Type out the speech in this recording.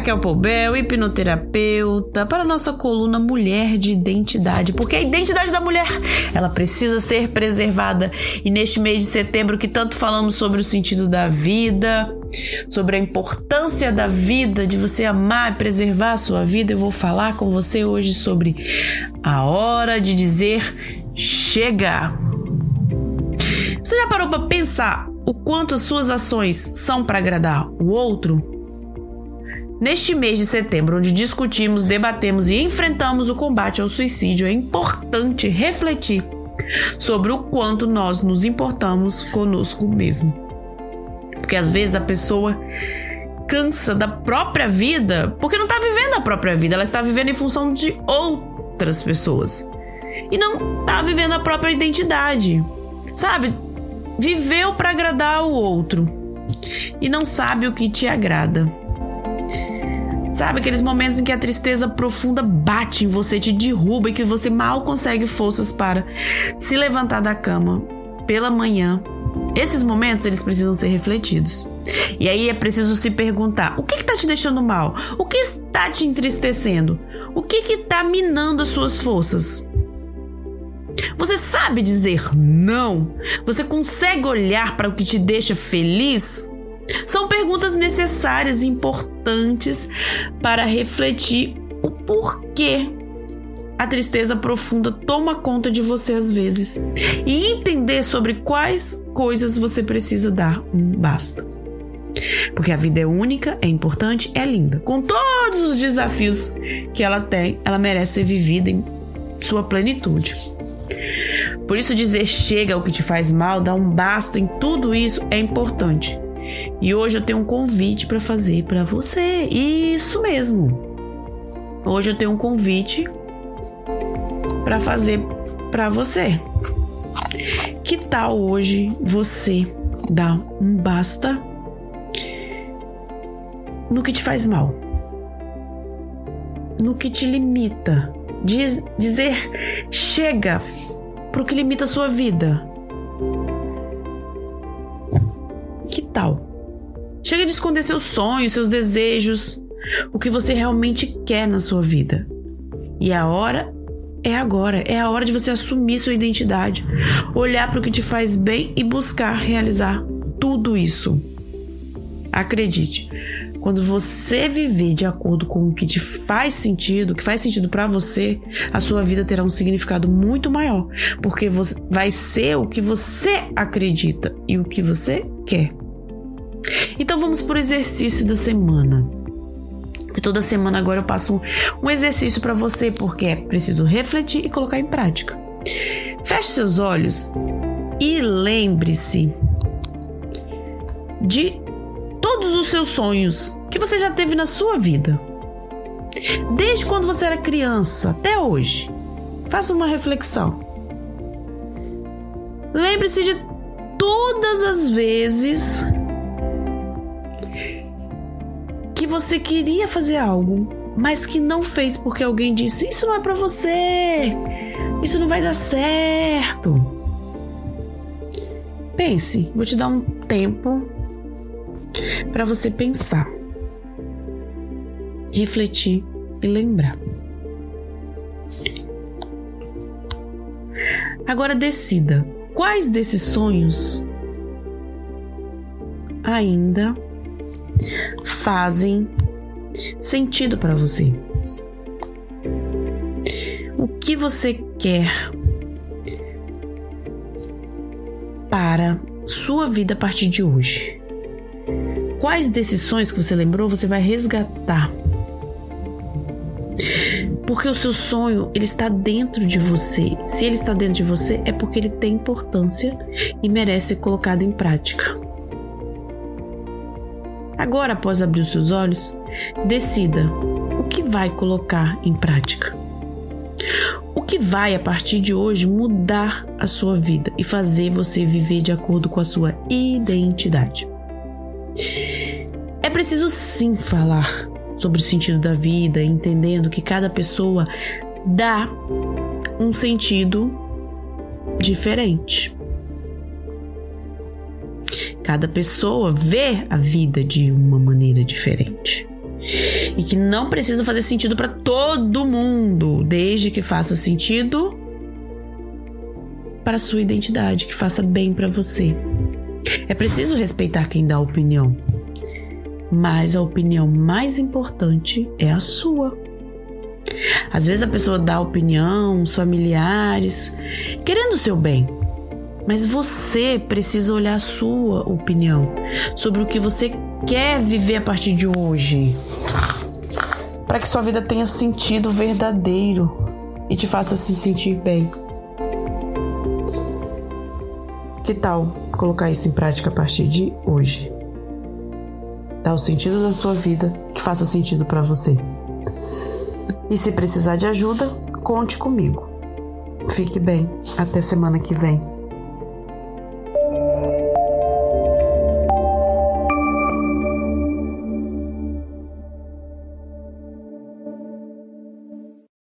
Raquel Poubel, hipnoterapeuta, para nossa coluna Mulher de Identidade, porque a identidade da mulher, ela precisa ser preservada. E neste mês de setembro que tanto falamos sobre o sentido da vida, sobre a importância da vida, de você amar e preservar a sua vida, eu vou falar com você hoje sobre a hora de dizer chega. Você já parou para pensar o quanto as suas ações são para agradar o outro? Neste mês de setembro, onde discutimos, debatemos e enfrentamos o combate ao suicídio, é importante refletir sobre o quanto nós nos importamos conosco mesmo. Porque às vezes a pessoa cansa da própria vida porque não está vivendo a própria vida, ela está vivendo em função de outras pessoas e não está vivendo a própria identidade, sabe? Viveu para agradar o outro e não sabe o que te agrada. Sabe aqueles momentos em que a tristeza profunda bate em você, te derruba e que você mal consegue forças para se levantar da cama pela manhã. Esses momentos eles precisam ser refletidos. E aí é preciso se perguntar: o que está te deixando mal? O que está te entristecendo? O que está minando as suas forças? Você sabe dizer não? Você consegue olhar para o que te deixa feliz? São perguntas necessárias e importantes para refletir o porquê a tristeza profunda toma conta de você às vezes e entender sobre quais coisas você precisa dar um basta. Porque a vida é única, é importante, é linda. Com todos os desafios que ela tem, ela merece ser vivida em sua plenitude. Por isso, dizer chega ao que te faz mal, dar um basta em tudo isso é importante. E hoje eu tenho um convite para fazer para você. Isso mesmo. Hoje eu tenho um convite para fazer para você. Que tal hoje você dar um basta no que te faz mal? No que te limita? Diz, dizer chega pro que limita a sua vida. Que tal? Chega de esconder seus sonhos, seus desejos, o que você realmente quer na sua vida. E a hora é agora, é a hora de você assumir sua identidade, olhar para o que te faz bem e buscar realizar tudo isso. Acredite, quando você viver de acordo com o que te faz sentido, que faz sentido para você, a sua vida terá um significado muito maior, porque vai ser o que você acredita e o que você quer. Então vamos para o exercício da semana. Toda semana agora eu passo um, um exercício para você, porque é preciso refletir e colocar em prática. Feche seus olhos e lembre-se de todos os seus sonhos que você já teve na sua vida. Desde quando você era criança até hoje. Faça uma reflexão. Lembre-se de todas as vezes que você queria fazer algo, mas que não fez porque alguém disse: Isso não é para você, isso não vai dar certo. Pense, vou te dar um tempo para você pensar, refletir e lembrar. Agora decida quais desses sonhos ainda fazem sentido para você. O que você quer para sua vida a partir de hoje? Quais decisões que você lembrou você vai resgatar? Porque o seu sonho, ele está dentro de você. Se ele está dentro de você, é porque ele tem importância e merece ser colocado em prática. Agora, após abrir os seus olhos, decida o que vai colocar em prática. O que vai, a partir de hoje, mudar a sua vida e fazer você viver de acordo com a sua identidade. É preciso sim falar sobre o sentido da vida, entendendo que cada pessoa dá um sentido diferente. Cada pessoa vê a vida de uma maneira diferente. e que não precisa fazer sentido para todo mundo, desde que faça sentido para sua identidade, que faça bem para você. É preciso respeitar quem dá opinião, mas a opinião mais importante é a sua. Às vezes a pessoa dá opinião, os familiares, querendo o seu bem. Mas você precisa olhar a sua opinião sobre o que você quer viver a partir de hoje. Para que sua vida tenha sentido verdadeiro e te faça se sentir bem. Que tal colocar isso em prática a partir de hoje? Dá o sentido da sua vida que faça sentido para você. E se precisar de ajuda, conte comigo. Fique bem. Até semana que vem.